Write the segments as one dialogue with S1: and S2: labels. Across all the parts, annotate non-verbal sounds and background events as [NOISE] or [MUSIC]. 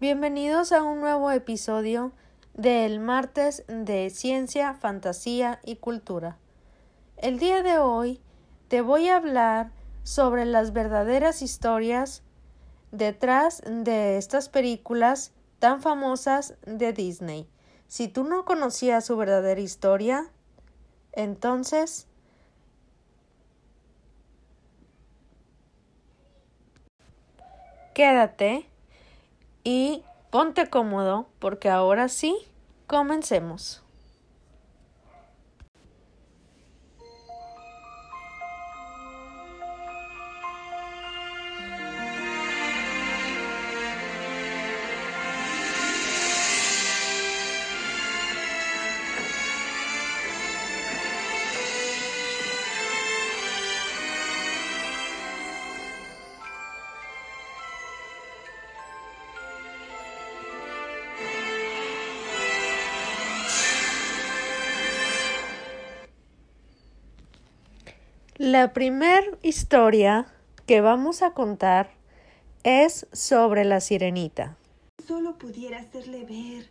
S1: Bienvenidos a un nuevo episodio del martes de Ciencia, Fantasía y Cultura. El día de hoy te voy a hablar sobre las verdaderas historias detrás de estas películas tan famosas de Disney. Si tú no conocías su verdadera historia, entonces quédate y ponte cómodo porque ahora sí, comencemos. La primera historia que vamos a contar es sobre la sirenita.
S2: Solo pudiera hacerle ver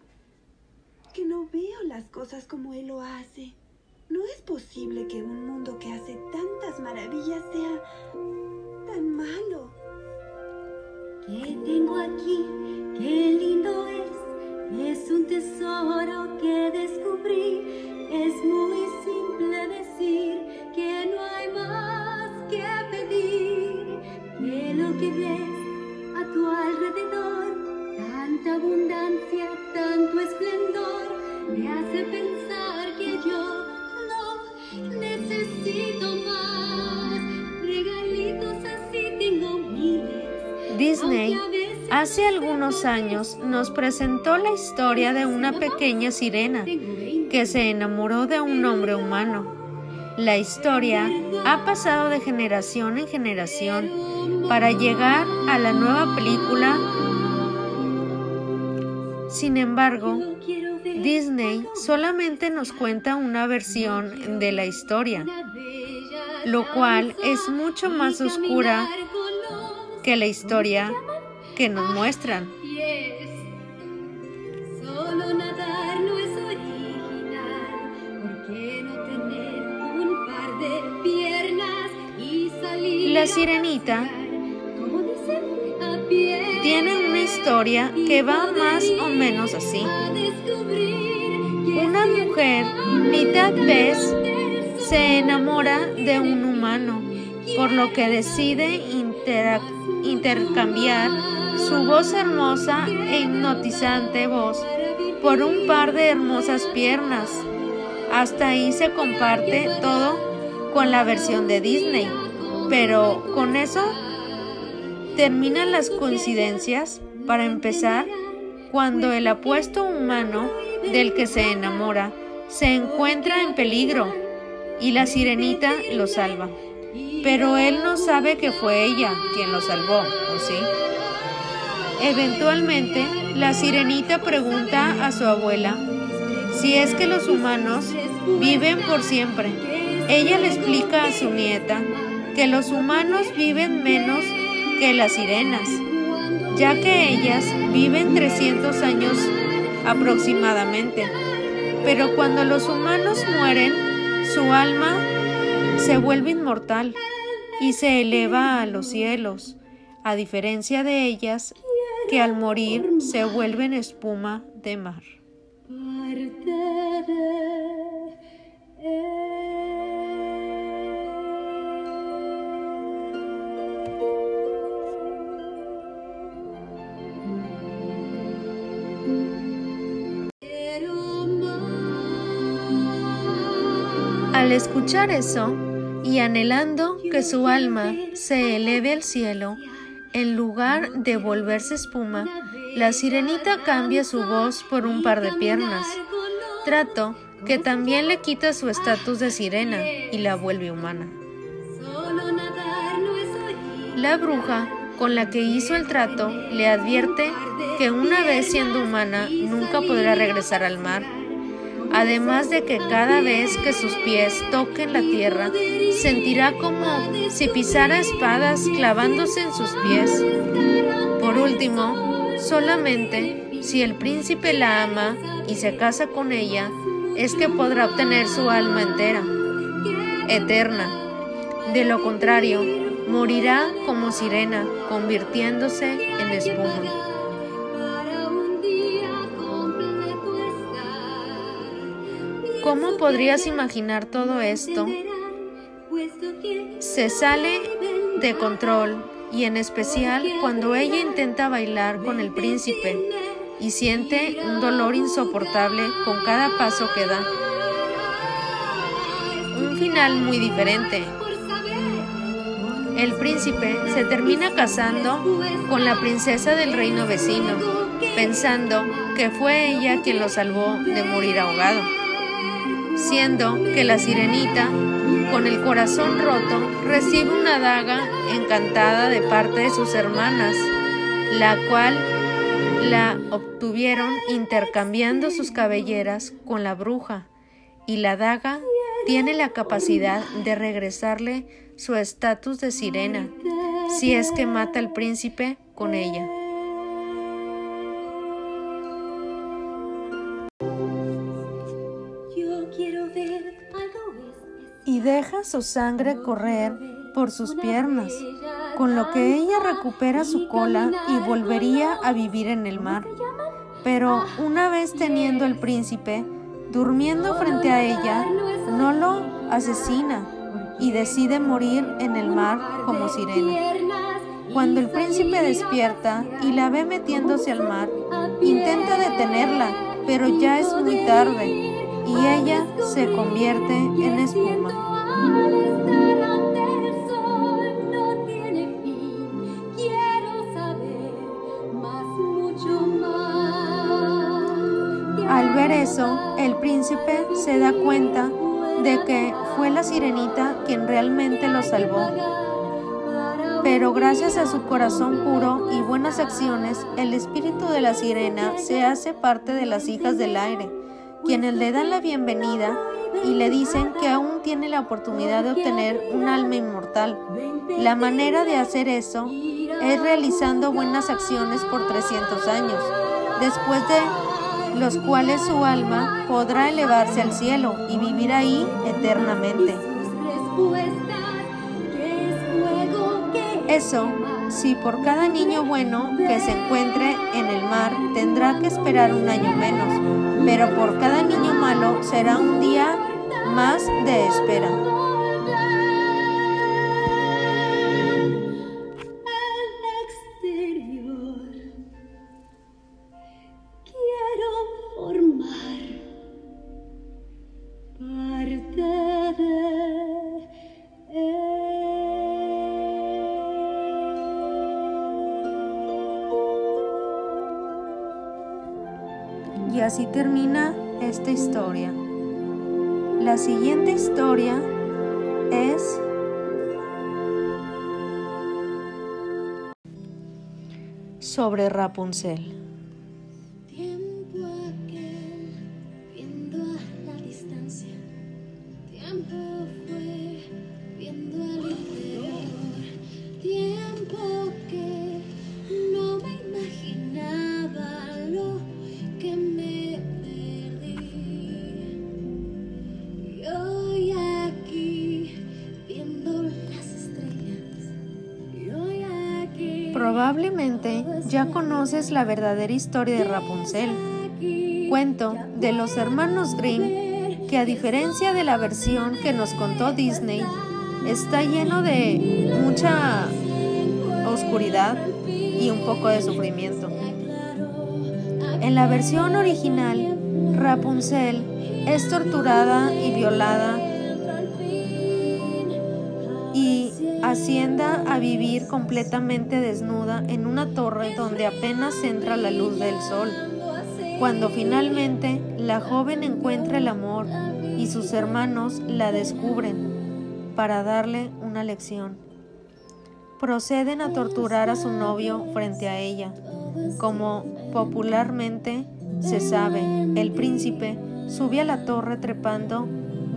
S2: que no veo las cosas como él lo hace. No es posible que un mundo que hace tantas maravillas sea tan malo.
S3: ¿Qué tengo aquí? Qué lindo es. Es un tesoro que descubrí. Es muy tu alrededor, tanta abundancia, tanto esplendor, me hace pensar que yo no necesito más. Regalitos así tengo miles.
S1: Disney hace algunos años nos presentó la historia de una pequeña sirena que se enamoró de un hombre humano. La historia ha pasado de generación en generación para llegar a la nueva película. Sin embargo, Disney solamente nos cuenta una versión de la historia, lo cual es mucho más oscura que la historia que nos muestran. La sirenita
S3: dicen, a pie.
S1: tiene una historia que va más o menos así. Una mujer, mitad pez, se enamora de un humano, por lo que decide intercambiar su voz hermosa e hipnotizante voz por un par de hermosas piernas. Hasta ahí se comparte todo con la versión de Disney, pero con eso terminan las coincidencias para empezar cuando el apuesto humano del que se enamora se encuentra en peligro y la sirenita lo salva. Pero él no sabe que fue ella quien lo salvó, ¿o sí? Eventualmente, la sirenita pregunta a su abuela si es que los humanos viven por siempre. Ella le explica a su nieta que los humanos viven menos que las sirenas, ya que ellas viven 300 años aproximadamente. Pero cuando los humanos mueren, su alma se vuelve inmortal y se eleva a los cielos, a diferencia de ellas que al morir se vuelven espuma de mar. Al escuchar eso y anhelando que su alma se eleve al cielo, en lugar de volverse espuma, la sirenita cambia su voz por un par de piernas. Trato que también le quita su estatus de sirena y la vuelve humana. La bruja con la que hizo el trato le advierte que una vez siendo humana nunca podrá regresar al mar. Además de que cada vez que sus pies toquen la tierra, sentirá como si pisara espadas clavándose en sus pies. Por último, Solamente si el príncipe la ama y se casa con ella, es que podrá obtener su alma entera, eterna. De lo contrario, morirá como sirena, convirtiéndose en espuma. ¿Cómo podrías imaginar todo esto? Se sale de control y en especial cuando ella intenta bailar con el príncipe y siente un dolor insoportable con cada paso que da. Un final muy diferente. El príncipe se termina casando con la princesa del reino vecino, pensando que fue ella quien lo salvó de morir ahogado, siendo que la sirenita, con el corazón roto, recibe una daga encantada de parte de sus hermanas, la cual la obtuvieron intercambiando sus cabelleras con la bruja, y la daga tiene la capacidad de regresarle su estatus de sirena, si es que mata al príncipe con ella. Y deja su sangre correr por sus piernas, con lo que ella recupera su cola y volvería a vivir en el mar. Pero una vez teniendo el príncipe, durmiendo frente a ella, no lo asesina y decide morir en el mar como sirena. Cuando el príncipe despierta y la ve metiéndose al mar, intenta detenerla, pero ya es muy tarde y ella se convierte en espuma. Al ver eso, el príncipe se da cuenta de que fue la sirenita quien realmente lo salvó. Pero gracias a su corazón puro y buenas acciones, el espíritu de la sirena se hace parte de las hijas del aire, quienes le dan la bienvenida y le dicen que aún tiene la oportunidad de obtener un alma inmortal. La manera de hacer eso es realizando buenas acciones por 300 años, después de los cuales su alma podrá elevarse al cielo y vivir ahí eternamente. Eso, si por cada niño bueno que se encuentre en el mar tendrá que esperar un año menos, pero por cada niño malo será un día más de espera. Así termina esta historia. La siguiente historia es sobre Rapunzel. Conoces la verdadera historia de Rapunzel, cuento de los hermanos Grimm que a diferencia de la versión que nos contó Disney, está lleno de mucha oscuridad y un poco de sufrimiento. En la versión original, Rapunzel es torturada y violada Hacienda a vivir completamente desnuda en una torre donde apenas entra la luz del sol. Cuando finalmente la joven encuentra el amor y sus hermanos la descubren para darle una lección. Proceden a torturar a su novio frente a ella. Como popularmente se sabe, el príncipe sube a la torre trepando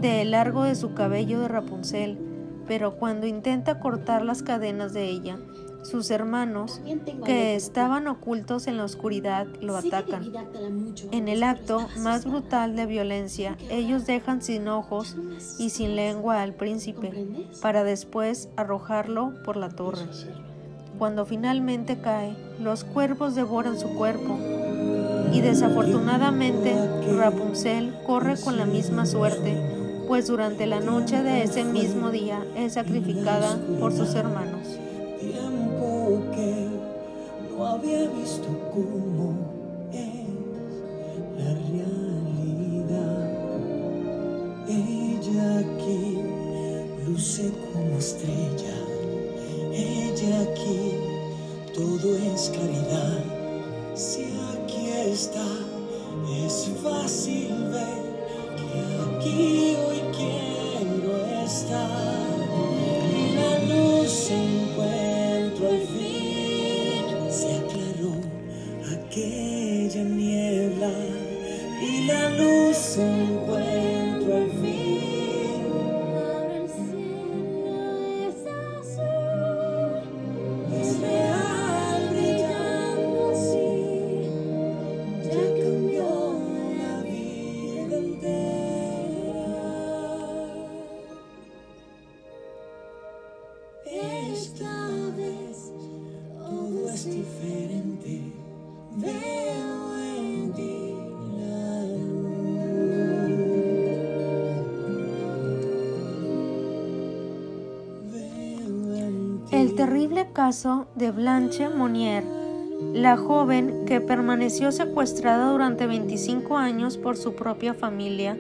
S1: de largo de su cabello de Rapunzel pero cuando intenta cortar las cadenas de ella, sus hermanos, que estaban ocultos en la oscuridad, lo atacan. En el acto más brutal de violencia, ellos dejan sin ojos y sin lengua al príncipe, para después arrojarlo por la torre. Cuando finalmente cae, los cuervos devoran su cuerpo, y desafortunadamente Rapunzel corre con la misma suerte, pues durante la noche de ese mismo día es sacrificada por sus hermanos
S4: que no había visto cómo es la realidad. Ella aquí luce como estrella, ella aquí todo es claridad. Si aquí está, es fácil ver que aquí hoy quiero estar. La luz se encuentro
S1: caso de Blanche Monnier, la joven que permaneció secuestrada durante 25 años por su propia familia,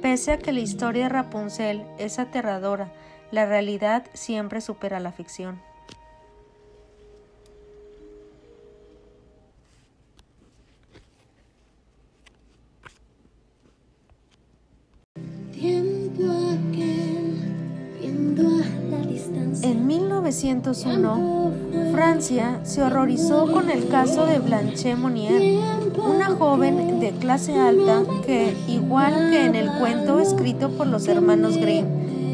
S1: pese a que la historia de Rapunzel es aterradora, la realidad siempre supera la ficción. 1901, Francia se horrorizó con el caso de Blanche Monnier, una joven de clase alta que, igual que en el cuento escrito por los hermanos Grimm,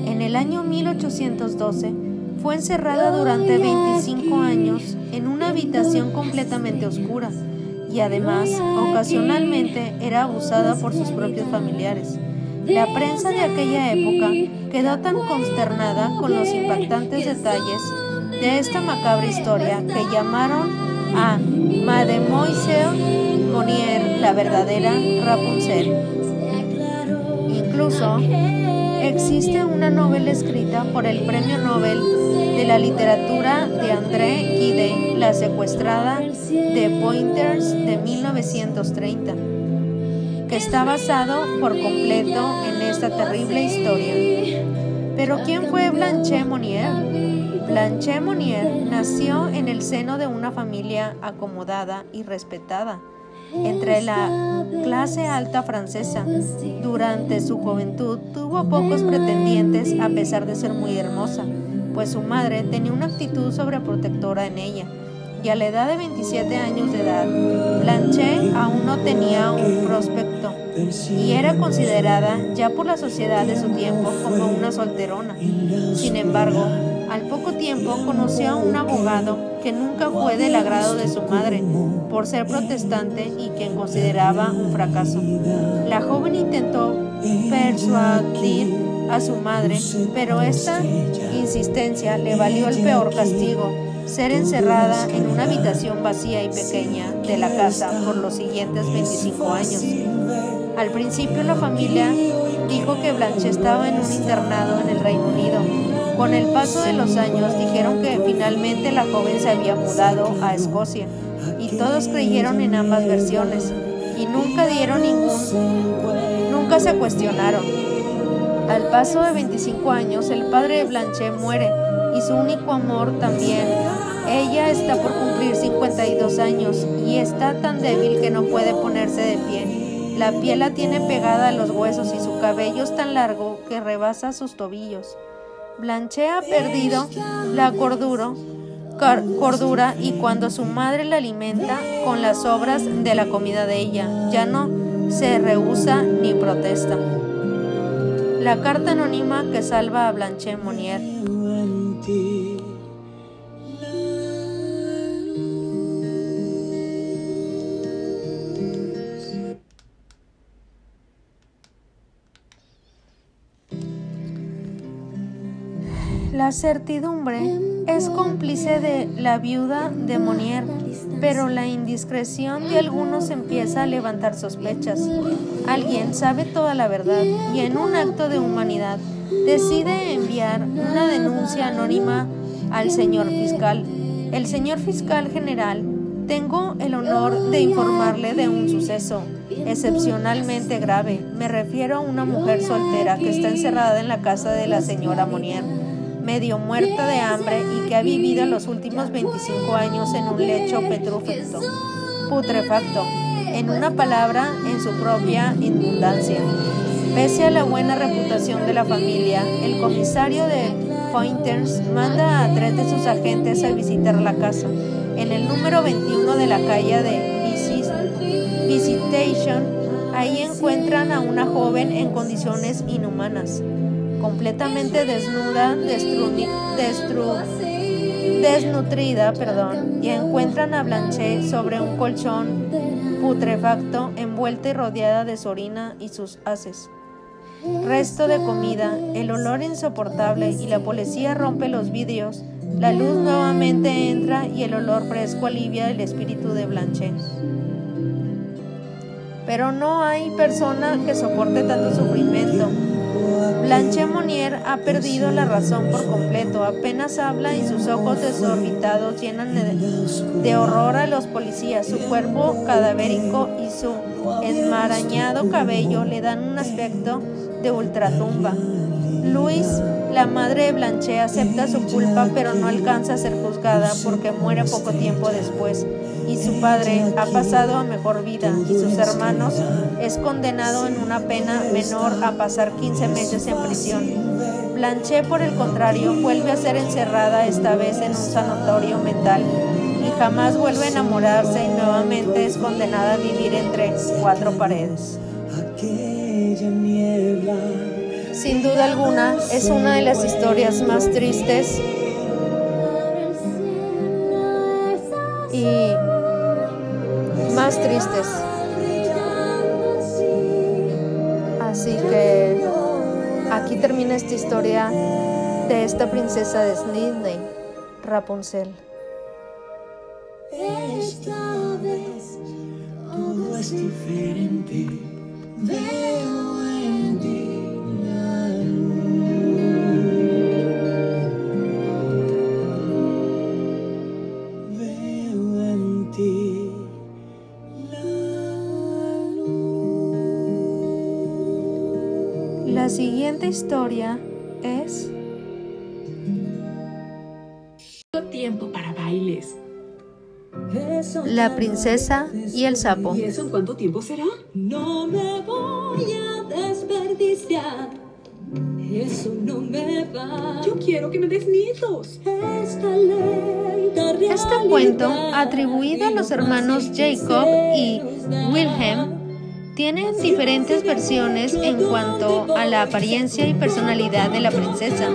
S1: en el año 1812, fue encerrada durante 25 años en una habitación completamente oscura y además ocasionalmente era abusada por sus propios familiares. La prensa de aquella época quedó tan consternada con los impactantes detalles de esta macabra historia que llamaron a Mademoiselle Monnier la verdadera Rapunzel. Incluso existe una novela escrita por el Premio Nobel de la Literatura de André Gide, La secuestrada de Pointers de 1930 que está basado por completo en esta terrible historia. Pero ¿quién fue Blanche Monnier? Blanche Monnier nació en el seno de una familia acomodada y respetada entre la clase alta francesa. Durante su juventud tuvo pocos pretendientes a pesar de ser muy hermosa, pues su madre tenía una actitud sobreprotectora en ella y a la edad de 27 años de edad, Blanche aún no tenía un prospecto y era considerada ya por la sociedad de su tiempo como una solterona. Sin embargo, al poco tiempo conoció a un abogado que nunca fue del agrado de su madre por ser protestante y quien consideraba un fracaso. La joven intentó persuadir a su madre, pero esta insistencia le valió el peor castigo, ser encerrada en una habitación vacía y pequeña de la casa por los siguientes 25 años. Al principio la familia dijo que Blanche estaba en un internado en el Reino Unido. Con el paso de los años dijeron que finalmente la joven se había mudado a Escocia y todos creyeron en ambas versiones y nunca dieron ningún, nunca se cuestionaron. Al paso de 25 años el padre de Blanche muere y su único amor también. Ella está por cumplir 52 años y está tan débil que no puede ponerse de pie. La piel la tiene pegada a los huesos y su cabello es tan largo que rebasa sus tobillos. Blanche ha perdido la cordura, y cuando su madre la alimenta con las sobras de la comida de ella, ya no se rehúsa ni protesta. La carta anónima que salva a Blanche Monnier. La certidumbre es cómplice de la viuda de Monnier, pero la indiscreción de algunos empieza a levantar sospechas. Alguien sabe toda la verdad y en un acto de humanidad decide enviar una denuncia anónima al señor fiscal. El señor fiscal general, tengo el honor de informarle de un suceso excepcionalmente grave. Me refiero a una mujer soltera que está encerrada en la casa de la señora Monnier medio muerta de hambre y que ha vivido los últimos 25 años en un lecho petrúfecto, putrefacto, en una palabra, en su propia inmundancia. Pese a la buena reputación de la familia, el comisario de Pointers manda a tres de sus agentes a visitar la casa. En el número 21 de la calle de Visitation, ahí encuentran a una joven en condiciones inhumanas completamente desnuda, desnutrida, perdón, y encuentran a Blanche sobre un colchón putrefacto, envuelta y rodeada de su orina y sus haces. Resto de comida, el olor insoportable y la policía rompe los vidrios. La luz nuevamente entra y el olor fresco alivia el espíritu de Blanche. Pero no hay persona que soporte tanto sufrimiento. Blanche Monnier ha perdido la razón por completo, apenas habla y sus ojos desorbitados llenan de, horror a los policías. Su cuerpo cadavérico y su enmarañado cabello le dan un aspecto de ultratumba. Luis, la madre de Blanche, acepta su culpa pero no alcanza a ser juzgada porque muere poco tiempo después y su padre ha pasado a mejor vida y sus hermanos es condenado en una pena menor a pasar 15 meses en prisión. Blanche, por el contrario, vuelve a ser encerrada esta vez en un sanatorio mental y jamás vuelve a enamorarse y nuevamente es condenada a vivir entre cuatro paredes. Sin duda alguna, es una de las historias más tristes tristes. Así que aquí termina esta historia de esta princesa de Disney, Rapunzel.
S4: Esta vez todo es diferente. Veo
S1: historia es
S5: tiempo para bailes.
S1: La princesa y el sapo.
S5: ¿Y eso en cuánto tiempo será?
S3: No me voy a desperdiciar. Eso no me va.
S5: Yo quiero que me des nietos.
S3: Esta lenta
S1: Este cuento, atribuido a los hermanos Jacob y Wilhelm, tiene diferentes versiones en cuanto a la apariencia y personalidad de la princesa.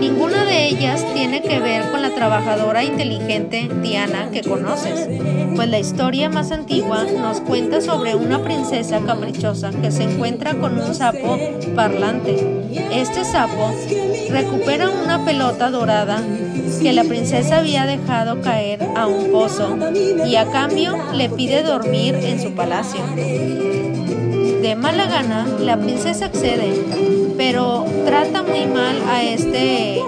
S1: Ninguna de ellas tiene que ver con la trabajadora inteligente Diana que conoces, pues la historia más antigua nos cuenta sobre una princesa caprichosa que se encuentra con un sapo parlante. Este sapo recupera una pelota dorada que la princesa había dejado caer a un pozo y a cambio le pide dormir en su palacio. De mala gana, la princesa accede, pero trata muy mal a este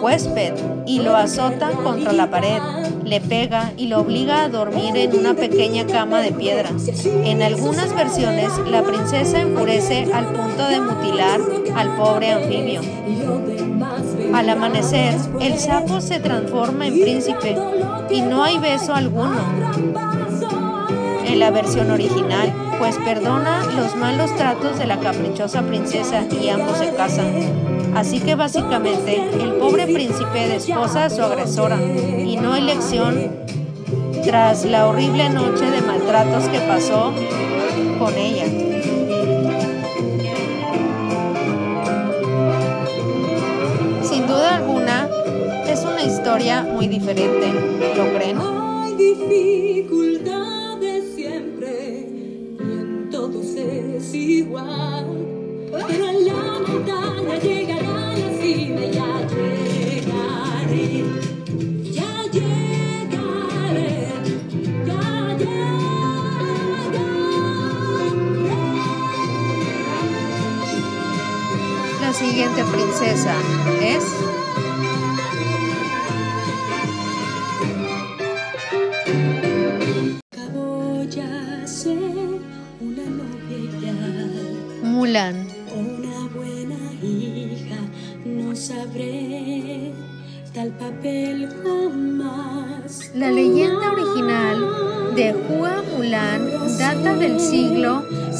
S1: huésped y lo azota contra la pared, le pega y lo obliga a dormir en una pequeña cama de piedra. En algunas versiones, la princesa enfurece al punto de mutilar al pobre anfibio. Al amanecer, el sapo se transforma en príncipe y no hay beso alguno en la versión original, pues perdona los malos tratos de la caprichosa princesa y ambos se casan. Así que básicamente el pobre príncipe desposa a su agresora y no elección tras la horrible noche de maltratos que pasó con ella.
S4: Sin duda alguna, es una historia muy diferente, ¿lo creen?
S1: dificultad. Siguiente princesa es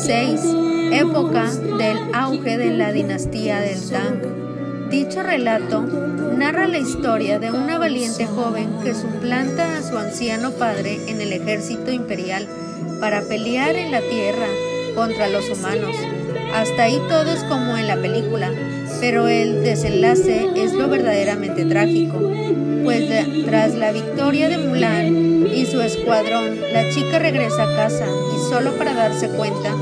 S1: 6. Época del auge de la dinastía del Tang. Dicho relato narra la historia de una valiente joven que suplanta a su anciano padre en el ejército imperial para pelear en la tierra contra los humanos. Hasta ahí todo es como en la película, pero el desenlace es lo verdaderamente trágico, pues tras la victoria de Mulan, y su escuadrón, la chica regresa a casa y solo para darse cuenta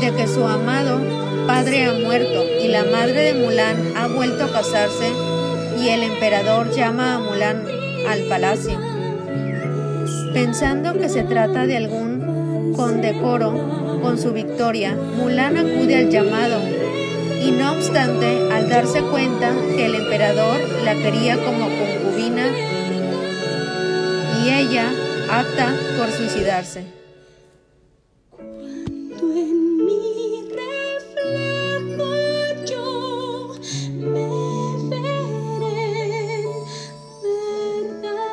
S1: de que su amado padre ha muerto y la madre de Mulan ha vuelto a casarse y el emperador llama a Mulan al palacio. Pensando que se trata de algún condecoro con su victoria, Mulan acude al llamado y no obstante, al darse cuenta que el emperador la quería como concubina y ella apta por suicidarse.
S4: Tú en mi reflejo yo me veré en verdad.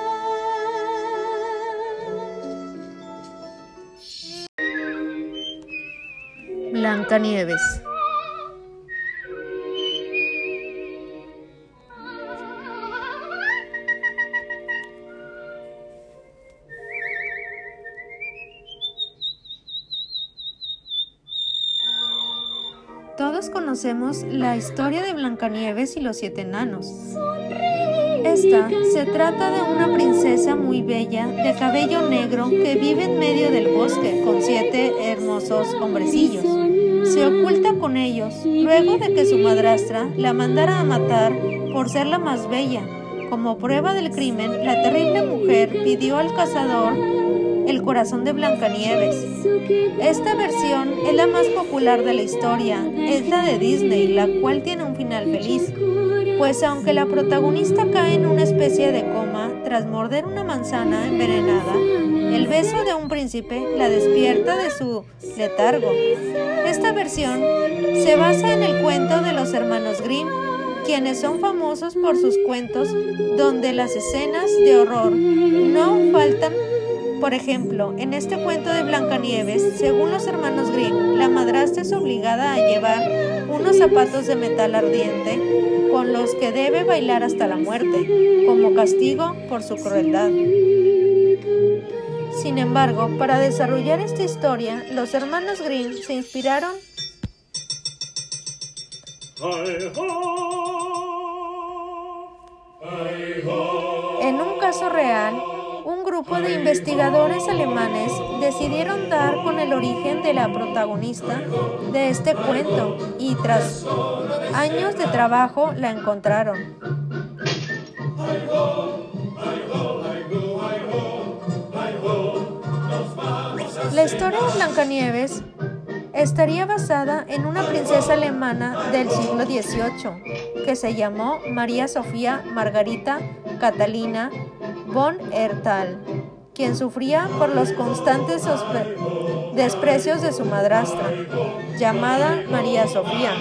S1: Blancanieves. Todos conocemos la historia de Blancanieves y los siete enanos. Esta se trata de una princesa muy bella de cabello negro que vive en medio del bosque con siete hermosos hombrecillos. Se oculta con ellos luego de que su madrastra la mandara a matar por ser la más bella. Como prueba del crimen, la terrible mujer pidió al cazador el corazón de Blancanieves. Esta versión es la más popular de la historia, es la de Disney, la cual tiene un final feliz. Pues aunque la protagonista cae en una especie de coma tras morder una manzana envenenada, el beso de un príncipe la despierta de su letargo. Esta versión se basa en el cuento de los hermanos Grimm, quienes son famosos por sus cuentos donde las escenas de horror no faltan. Por ejemplo, en este cuento de Blancanieves, según los hermanos Grimm, la madrastra es obligada a llevar unos zapatos de metal ardiente con los que debe bailar hasta la muerte, como castigo por su crueldad. Sin embargo, para desarrollar esta historia, los hermanos Grimm se inspiraron en un caso real. Un grupo de investigadores alemanes decidieron dar con el origen de la protagonista de este cuento y tras años de trabajo la encontraron. La historia de Blancanieves estaría basada en una princesa alemana del siglo XVIII que se llamó María Sofía Margarita Catalina von Erthal, quien sufría por los constantes desprecios de su madrastra, llamada María Sofía.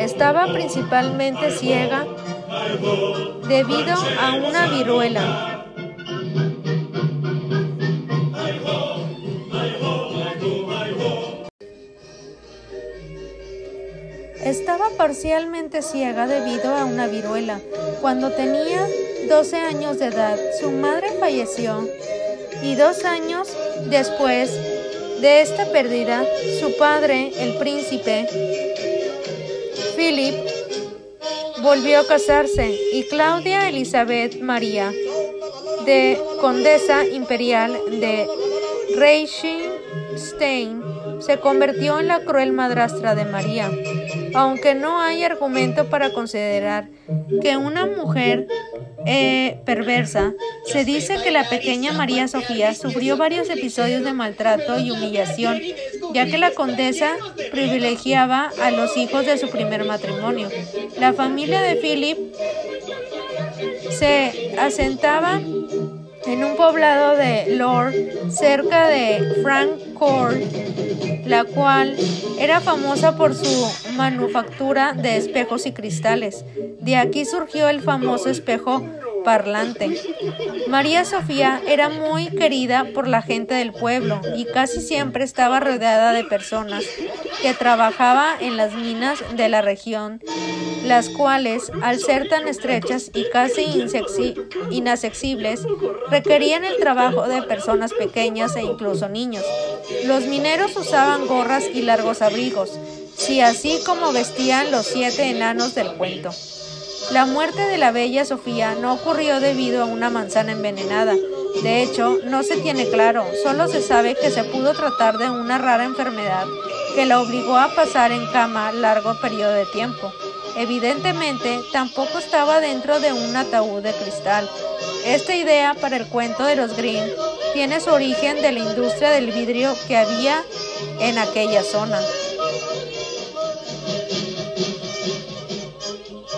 S1: Estaba principalmente ciega debido a una viruela. Estaba parcialmente ciega debido a una viruela. Cuando tenía 12 años de edad, su madre falleció y dos años después de esta pérdida, su padre, el príncipe Philip volvió a casarse y Claudia Elizabeth María, de condesa imperial de Reichenstein, se convirtió en la cruel madrastra de María, aunque no hay argumento para considerar que una mujer eh, perversa, se dice que la pequeña María Sofía sufrió varios episodios de maltrato y humillación, ya que la condesa privilegiaba a los hijos de su primer matrimonio. La familia de Philip se asentaba en un poblado de Lord cerca de Frankfurt, la cual era famosa por su manufactura de espejos y cristales. De aquí surgió el famoso espejo parlante. María Sofía era muy querida por la gente del pueblo y casi siempre estaba rodeada de personas que trabajaban en las minas de la región, las cuales, al ser tan estrechas y casi inaccesibles, requerían el trabajo de personas pequeñas e incluso niños. Los mineros usaban gorras y largos abrigos, si así como vestían los siete enanos del cuento. La muerte de la bella Sofía no ocurrió debido a una manzana envenenada. De hecho, no se tiene claro, solo se sabe que se pudo tratar de una rara enfermedad que la obligó a pasar en cama largo periodo de tiempo. Evidentemente, tampoco estaba dentro de un ataúd de cristal. Esta idea para el cuento de los Grimm tiene su origen de la industria del vidrio que había en aquella zona.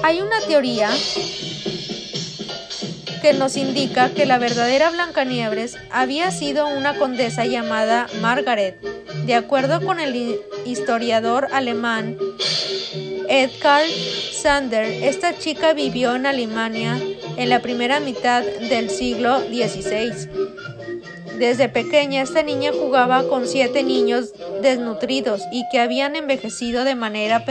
S1: Hay una teoría que nos indica que la verdadera Blancanieves había sido una condesa llamada Margaret. De acuerdo con el historiador alemán Edgar Sander, esta chica vivió en Alemania en la primera mitad del siglo XVI. Desde pequeña esta niña jugaba con siete niños desnutridos y que habían envejecido de manera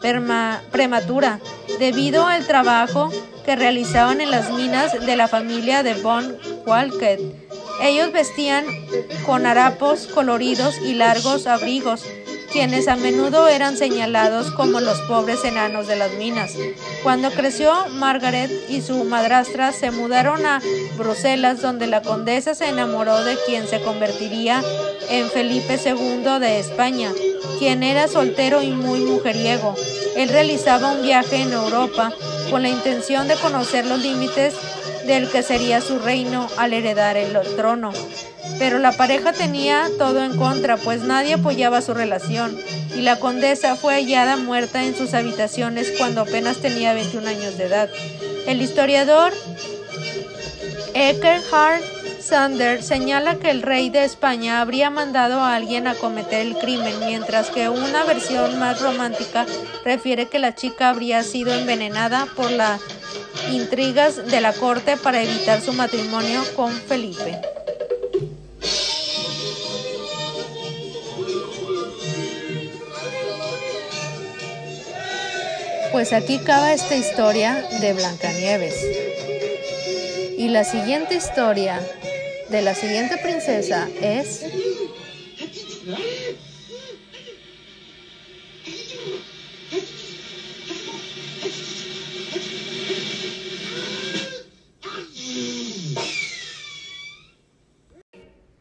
S1: prematura debido al trabajo que realizaban en las minas de la familia de Von Walket. Ellos vestían con harapos coloridos y largos abrigos, quienes a menudo eran señalados como los pobres enanos de las minas. Cuando creció, Margaret y su madrastra se mudaron a Bruselas, donde la condesa se enamoró de quien se convertiría en Felipe II de España, quien era soltero y muy mujeriego. Él realizaba un viaje en Europa con la intención de conocer los límites del que sería su reino al heredar el trono. Pero la pareja tenía todo en contra, pues nadie apoyaba su relación, y la condesa fue hallada muerta en sus habitaciones cuando apenas tenía 21 años de edad. El historiador Eckhard Sander señala que el rey de España habría mandado a alguien a cometer el crimen, mientras que una versión más romántica refiere que la chica habría sido envenenada por las intrigas de la corte para evitar su matrimonio con Felipe. Pues aquí acaba esta historia de Blancanieves. Y la siguiente historia de la siguiente princesa es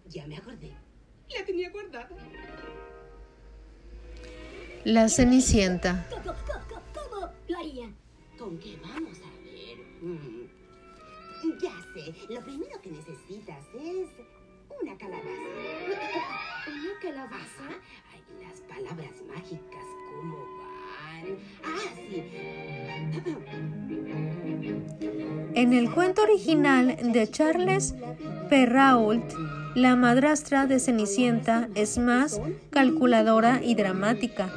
S2: Ya me acordé.
S5: La tenía guardada.
S1: la Cenicienta.
S2: Calabaza.
S3: ¿Una calabaza?
S2: Ajá. Ay, las palabras mágicas, ¿cómo van? Ah, sí.
S1: En el cuento original de Charles Perrault, la madrastra de Cenicienta es más calculadora y dramática.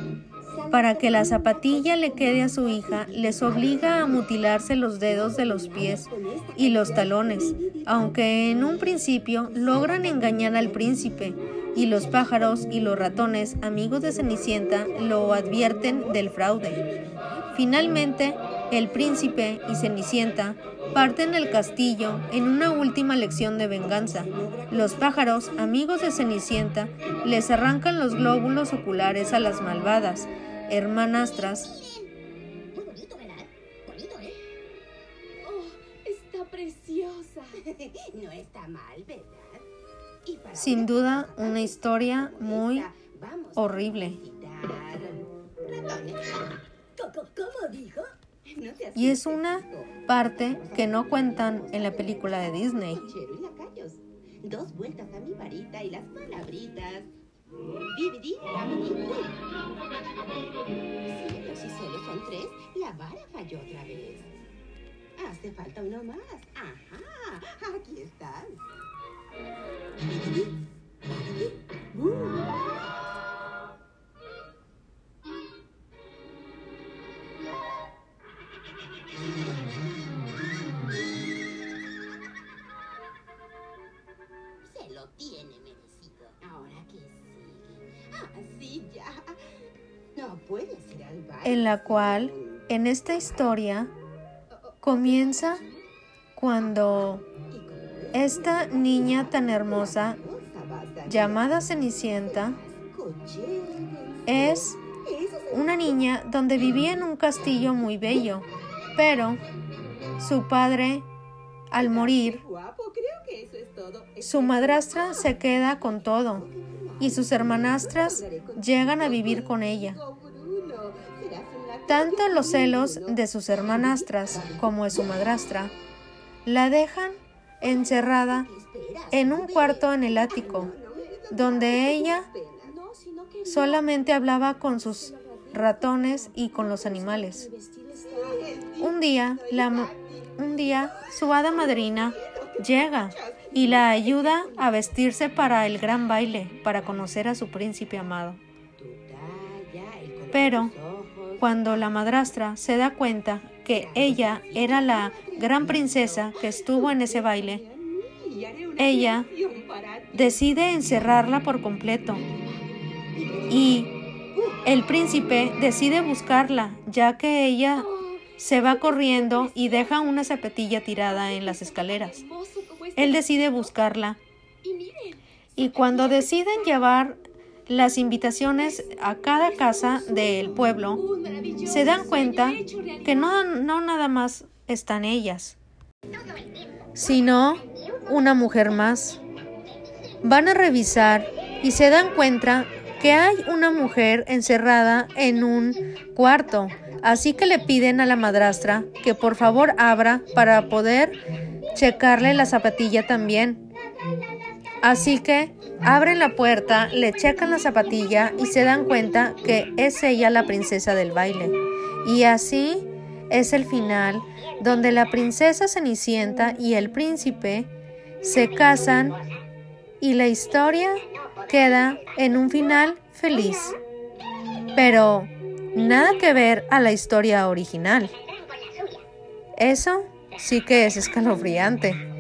S1: Para que la zapatilla le quede a su hija, les obliga a mutilarse los dedos de los pies y los talones, aunque en un principio logran engañar al príncipe, y los pájaros y los ratones, amigos de Cenicienta, lo advierten del fraude. Finalmente, el príncipe y Cenicienta parten del castillo en una última lección de venganza. Los pájaros, amigos de Cenicienta, les arrancan los glóbulos oculares a las malvadas hermanastras [LAUGHS]
S6: No está mal, ¿verdad? Y para
S1: Sin duda, una historia muy
S6: esta, vamos a
S1: horrible.
S6: visitar ratones.
S3: ¿Cómo, cómo dijo?
S6: No te
S1: Y es una parte que no cuentan en la película de Disney.
S6: Dos vueltas a mi varita y las palabritas. Bibidi, son tres, la vara falló otra vez. Hace falta uno más. Ajá, aquí bu. Se lo tiene merecido. Ahora que sigue. Ah, sí, ya. No puede ser al baile.
S1: En la cual, en esta historia, comienza cuando esta niña tan hermosa, llamada Cenicienta, es una niña donde vivía en un castillo muy bello, pero su padre, al morir, su madrastra se queda con todo y sus hermanastras llegan a vivir con ella. Tanto los celos de sus hermanastras como de su madrastra la dejan encerrada en un cuarto en el ático, donde ella solamente hablaba con sus ratones y con los animales. Un día, un día su hada madrina llega y la ayuda a vestirse para el gran baile, para conocer a su príncipe amado. Pero. Cuando la madrastra se da cuenta que ella era la gran princesa que estuvo en ese baile, ella decide encerrarla por completo y el príncipe decide buscarla ya que ella se va corriendo y deja una zapatilla tirada en las escaleras. Él decide buscarla y cuando deciden llevar las invitaciones a cada casa del pueblo, se dan cuenta que no, no nada más están ellas, sino una mujer más. Van a revisar y se dan cuenta que hay una mujer encerrada en un cuarto, así que le piden a la madrastra que por favor abra para poder checarle la zapatilla también. Así que abren la puerta, le checan la zapatilla y se dan cuenta que es ella la princesa del baile. Y así es el final, donde la princesa Cenicienta y el príncipe se casan y la historia queda en un final feliz. Pero nada que ver a la historia original. Eso sí que es escalofriante.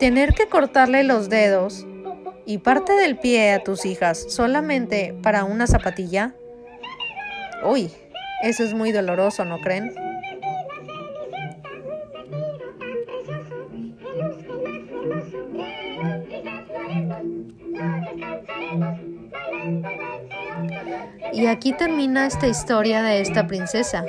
S1: Tener que cortarle los dedos y parte del pie a tus hijas solamente para una zapatilla. Uy, eso es muy doloroso, ¿no creen? Y aquí termina esta historia de esta princesa.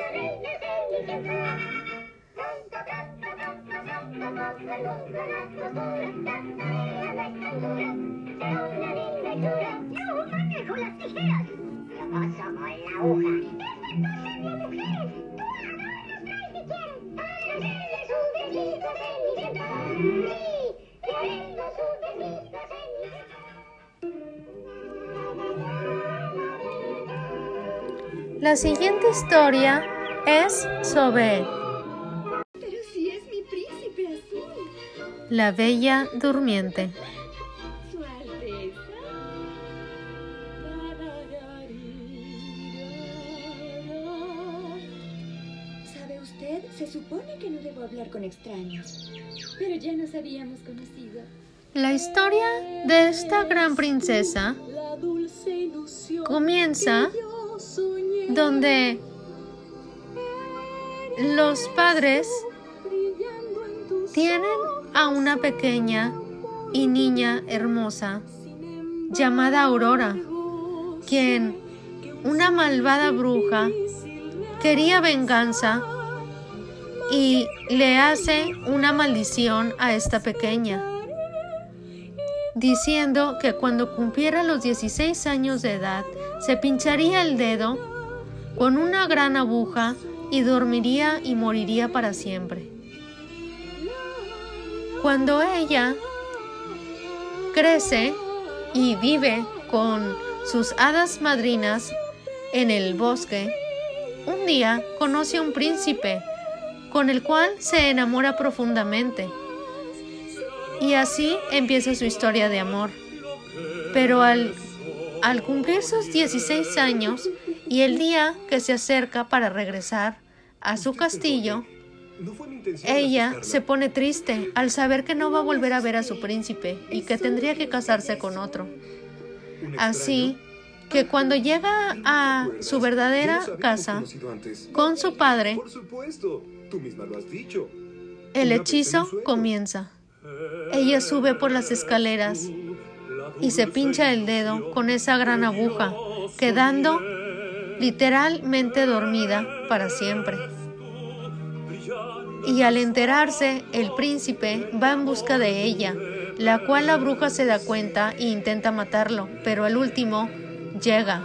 S1: La siguiente historia es sobre la bella durmiente.
S4: ¿Sabe usted? Se supone que no debo hablar con extraños.
S3: Pero ya nos habíamos conocido.
S1: La historia de esta gran princesa comienza donde los padres tienen a una pequeña y niña hermosa llamada Aurora, quien una malvada bruja quería venganza y le hace una maldición a esta pequeña, diciendo que cuando cumpliera los 16 años de edad se pincharía el dedo con una gran aguja y dormiría y moriría para siempre. Cuando ella crece y vive con sus hadas madrinas en el bosque, un día conoce a un príncipe con el cual se enamora profundamente. Y así empieza su historia de amor. Pero al, cumplir sus 16 años y el día que se acerca para regresar a su castillo, ella se pone triste al saber que no va a volver a ver a su príncipe y que tendría que casarse con otro. Así que cuando llega a su verdadera casa con su padre, el hechizo comienza. Ella sube por las escaleras y se pincha el dedo con esa gran aguja, quedando literalmente dormida para siempre. Y al enterarse, el príncipe va en busca de ella, la cual la bruja se da cuenta e intenta matarlo, pero al último llega.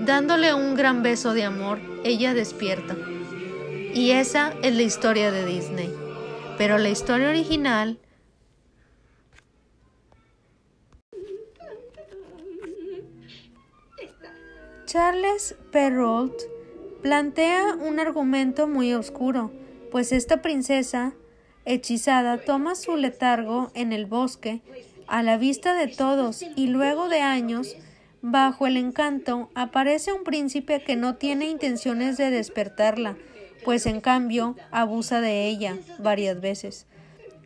S1: Dándole un gran beso de amor, ella despierta. Y esa es la historia de Disney. Pero la historia original Charles Perrault plantea un argumento muy oscuro, pues esta princesa hechizada toma su letargo en el bosque a la vista de todos y luego de años bajo el encanto aparece un príncipe que no tiene intenciones de despertarla, pues en cambio abusa de ella varias veces.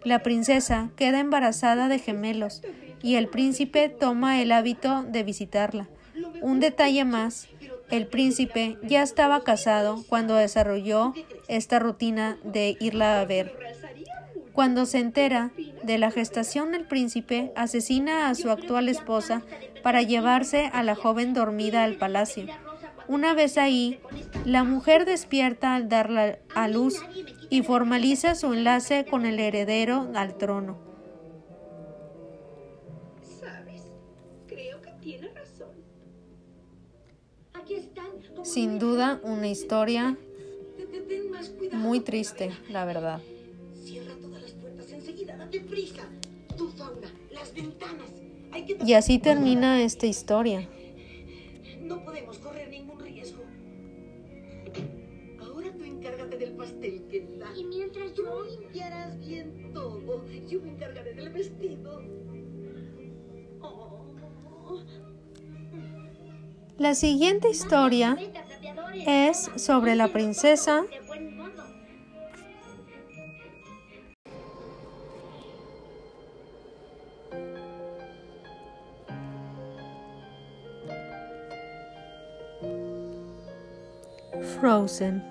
S1: La princesa queda embarazada de gemelos y el príncipe toma el hábito de visitarla. Un detalle más, el príncipe ya estaba casado cuando desarrolló esta rutina de irla a ver. Cuando se entera de la gestación del príncipe, asesina a su actual esposa para llevarse a la joven dormida al palacio. Una vez ahí, la mujer despierta al darla a luz y formaliza su enlace con el heredero al trono. Sin duda, una historia muy triste, la verdad. Y así termina esta historia. La siguiente historia es sobre la princesa. Frozen.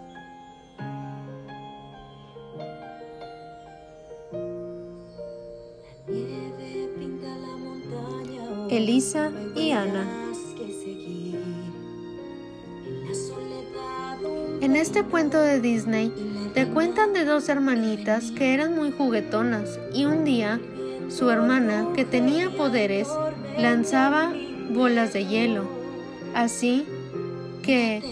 S1: Elisa y Ana.
S4: En
S1: este cuento de Disney te cuentan de dos hermanitas que eran muy juguetonas y un día su hermana, que tenía poderes, lanzaba bolas de hielo. Así que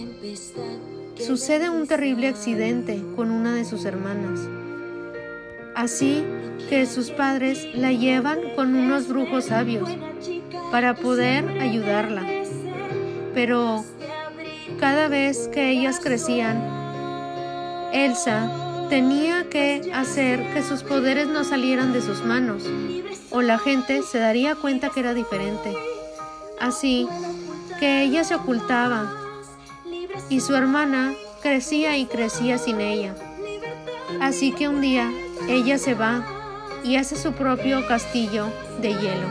S1: sucede un terrible accidente con una de sus hermanas. Así que sus padres la llevan con unos brujos sabios para poder ayudarla. Pero cada vez que ellas crecían, Elsa tenía que hacer que sus poderes no salieran de sus manos, o la gente se daría cuenta que era diferente. Así que ella se ocultaba y su hermana crecía y crecía sin ella. Así que un día ella se va y hace su propio castillo de hielo,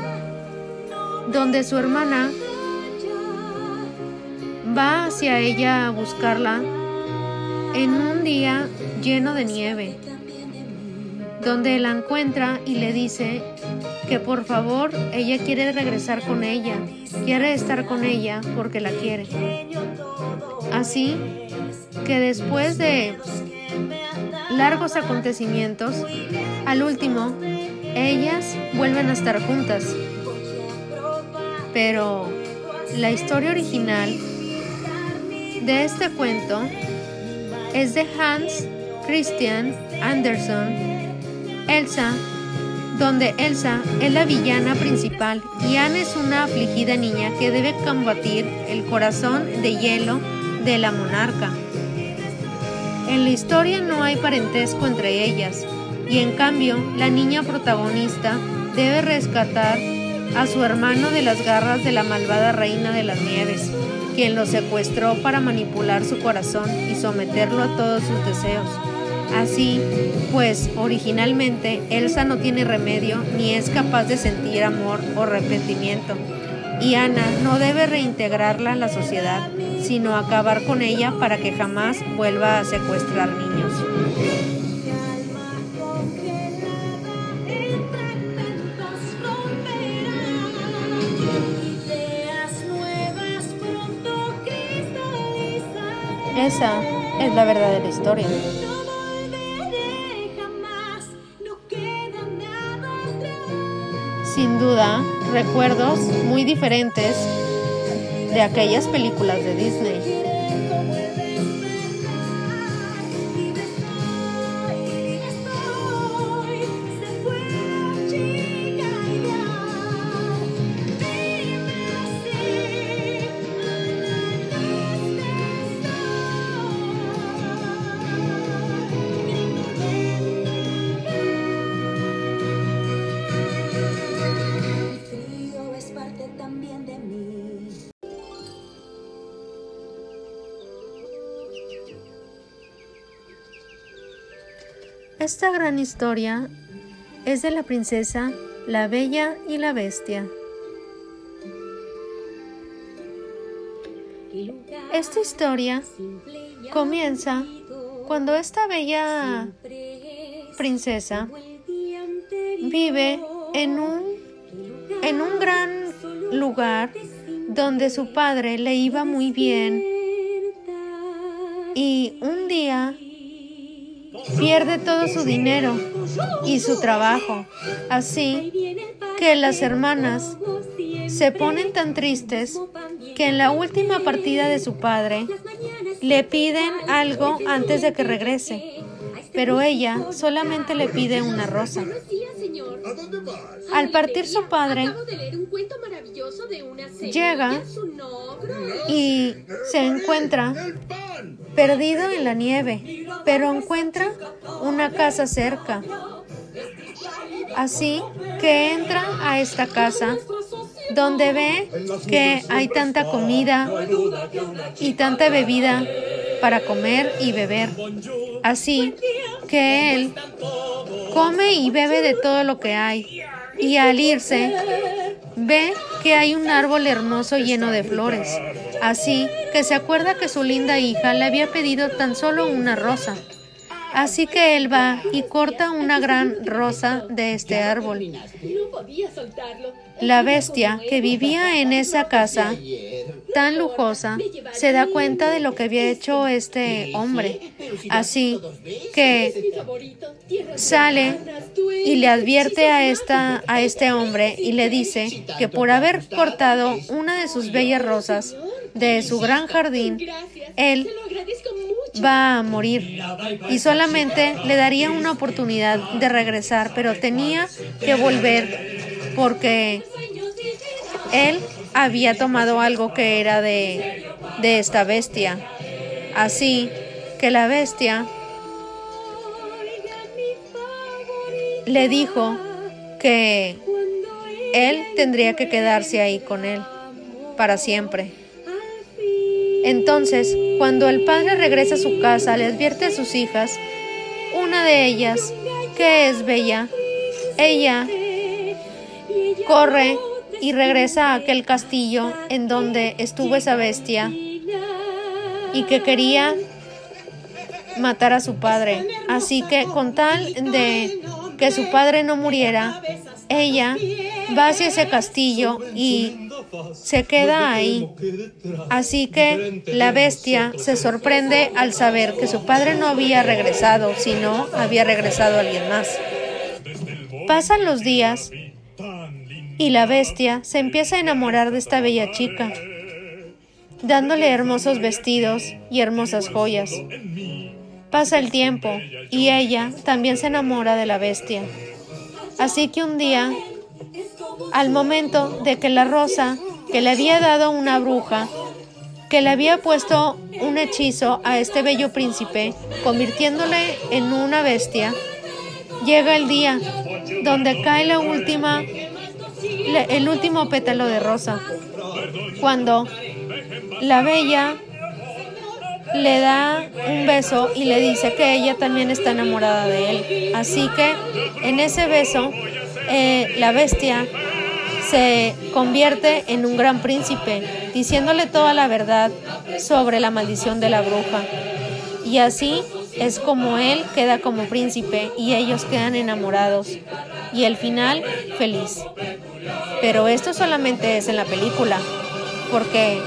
S1: donde su hermana va hacia ella a buscarla en un día lleno de nieve, donde la encuentra y le dice que por favor ella quiere regresar con ella, quiere estar con ella porque la quiere. Así que después de largos acontecimientos, al último, ellas vuelven a estar juntas. Pero la historia original de este cuento es de Hans Christian Andersen, Elsa, donde Elsa es la villana principal y Anne es una afligida niña que debe combatir el corazón de hielo de la monarca. En la historia no hay parentesco entre ellas y en cambio la niña protagonista debe rescatar a su hermano de las garras de la malvada reina de las nieves, quien lo secuestró para manipular su corazón y someterlo a todos sus deseos. Así, pues, originalmente Elsa no tiene remedio ni es capaz de sentir amor o arrepentimiento, y Ana no debe reintegrarla en la sociedad, sino acabar con ella para que jamás vuelva a secuestrar niños. Esa es la verdadera historia. Sin duda, recuerdos muy diferentes de aquellas películas de Disney. Esta gran historia es de la princesa La Bella y la Bestia. Esta historia comienza cuando esta bella princesa vive en un, en un gran lugar donde su padre le iba muy bien y un día pierde todo su dinero y su trabajo. Así que las hermanas se ponen tan tristes que en la última partida de su padre le piden algo antes de que regrese. Pero ella solamente le pide una rosa. Al partir su padre. Llega y se encuentra. Perdido en la nieve, pero encuentra una casa cerca. Así que entra a esta casa donde ve que hay tanta comida y tanta bebida para comer y beber. Así que él come y bebe de todo lo que hay. Y al irse, ve que hay un árbol hermoso lleno de flores. Así que se acuerda que su linda hija le había pedido tan solo una rosa. Así que él va y corta una gran rosa de este árbol. La bestia que vivía en esa casa tan lujosa se da cuenta de lo que había hecho este hombre. Así que sale y le advierte a esta a este hombre y le dice que por haber cortado una de sus bellas rosas de su gran jardín, él va a morir y solamente le daría una oportunidad de regresar, pero tenía que volver porque él había tomado algo que era de, de esta bestia. Así que la bestia le dijo que él tendría que quedarse ahí con él para siempre. Entonces, cuando el padre regresa a su casa, le advierte a sus hijas, una de ellas, que es bella, ella corre y regresa a aquel castillo en donde estuvo esa bestia y que quería matar a su padre. Así que con tal de que su padre no muriera, ella va hacia ese castillo y se queda ahí. Así que la bestia se sorprende al saber que su padre no había regresado, sino había regresado alguien más. Pasan los días y la bestia se empieza a enamorar de esta bella chica, dándole hermosos vestidos y hermosas joyas. Pasa el tiempo y ella también se enamora de la bestia. Así que un día, al momento de que la rosa que le había dado una bruja, que le había puesto un hechizo a este bello príncipe, convirtiéndole en una bestia, llega el día donde cae la última, el último pétalo de rosa, cuando la bella le da un beso y le dice que ella también está enamorada de él. Así que en ese beso, eh, la bestia se convierte en un gran príncipe, diciéndole toda la verdad sobre la maldición de la bruja. Y así es como él queda como príncipe y ellos quedan enamorados. Y el final, feliz. Pero esto solamente es en la película, porque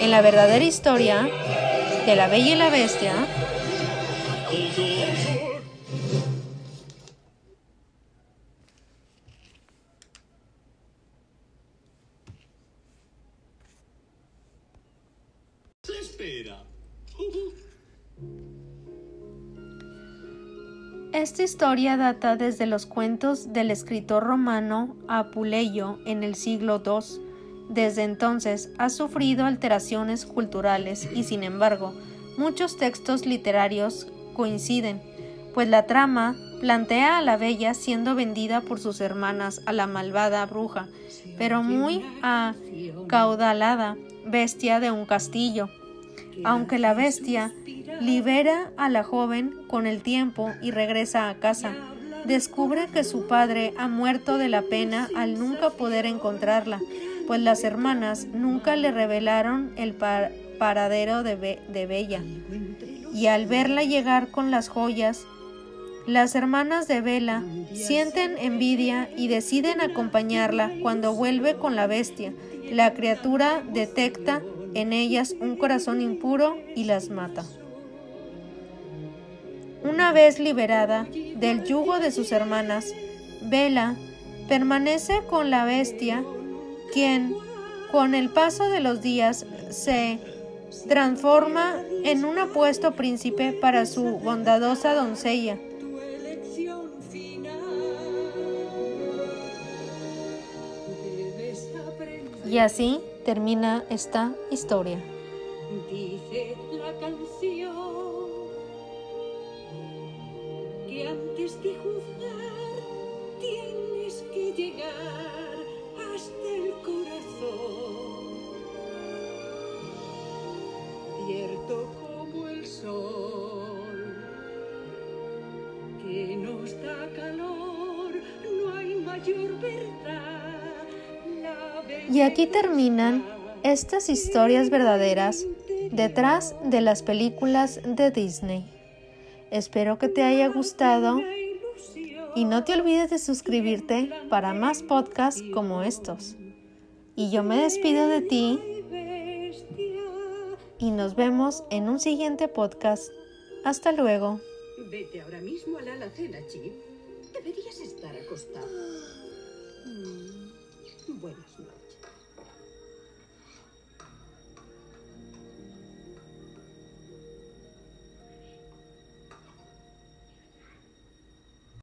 S1: en la verdadera historia de La Bella y la Bestia, historia data desde los cuentos del escritor romano Apuleyo en el siglo II desde entonces ha sufrido alteraciones culturales y sin embargo muchos textos literarios coinciden, pues la trama plantea a la bella siendo vendida por sus hermanas a la malvada bruja, pero muy acaudalada bestia de un castillo. Aunque la bestia libera a la joven con el tiempo y regresa a casa, descubre que su padre ha muerto de la pena al nunca poder encontrarla, pues las hermanas nunca le revelaron el paradero de, Bella. Y al verla llegar con las joyas, las hermanas de Bella sienten envidia y deciden acompañarla cuando vuelve con la bestia. La criatura detecta en ellas un corazón impuro y las mata. Una vez liberada del yugo de sus hermanas, Bella permanece con la bestia quien con el paso de los días se transforma en un apuesto príncipe para su bondadosa doncella. Y así termina esta historia.
S3: Dice la canción que antes de juzgar tienes que llegar hasta el corazón, cierto como el sol, que nos da calor, no hay mayor verdad.
S1: Y aquí terminan estas historias verdaderas detrás de las películas de Disney. Espero que te haya gustado y no te olvides de suscribirte para más podcasts como estos. Y yo me despido de ti y nos vemos en un siguiente podcast. Hasta luego.
S6: Vete ahora mismo a la alacena, Chip. Deberías estar acostado. Mm, noches.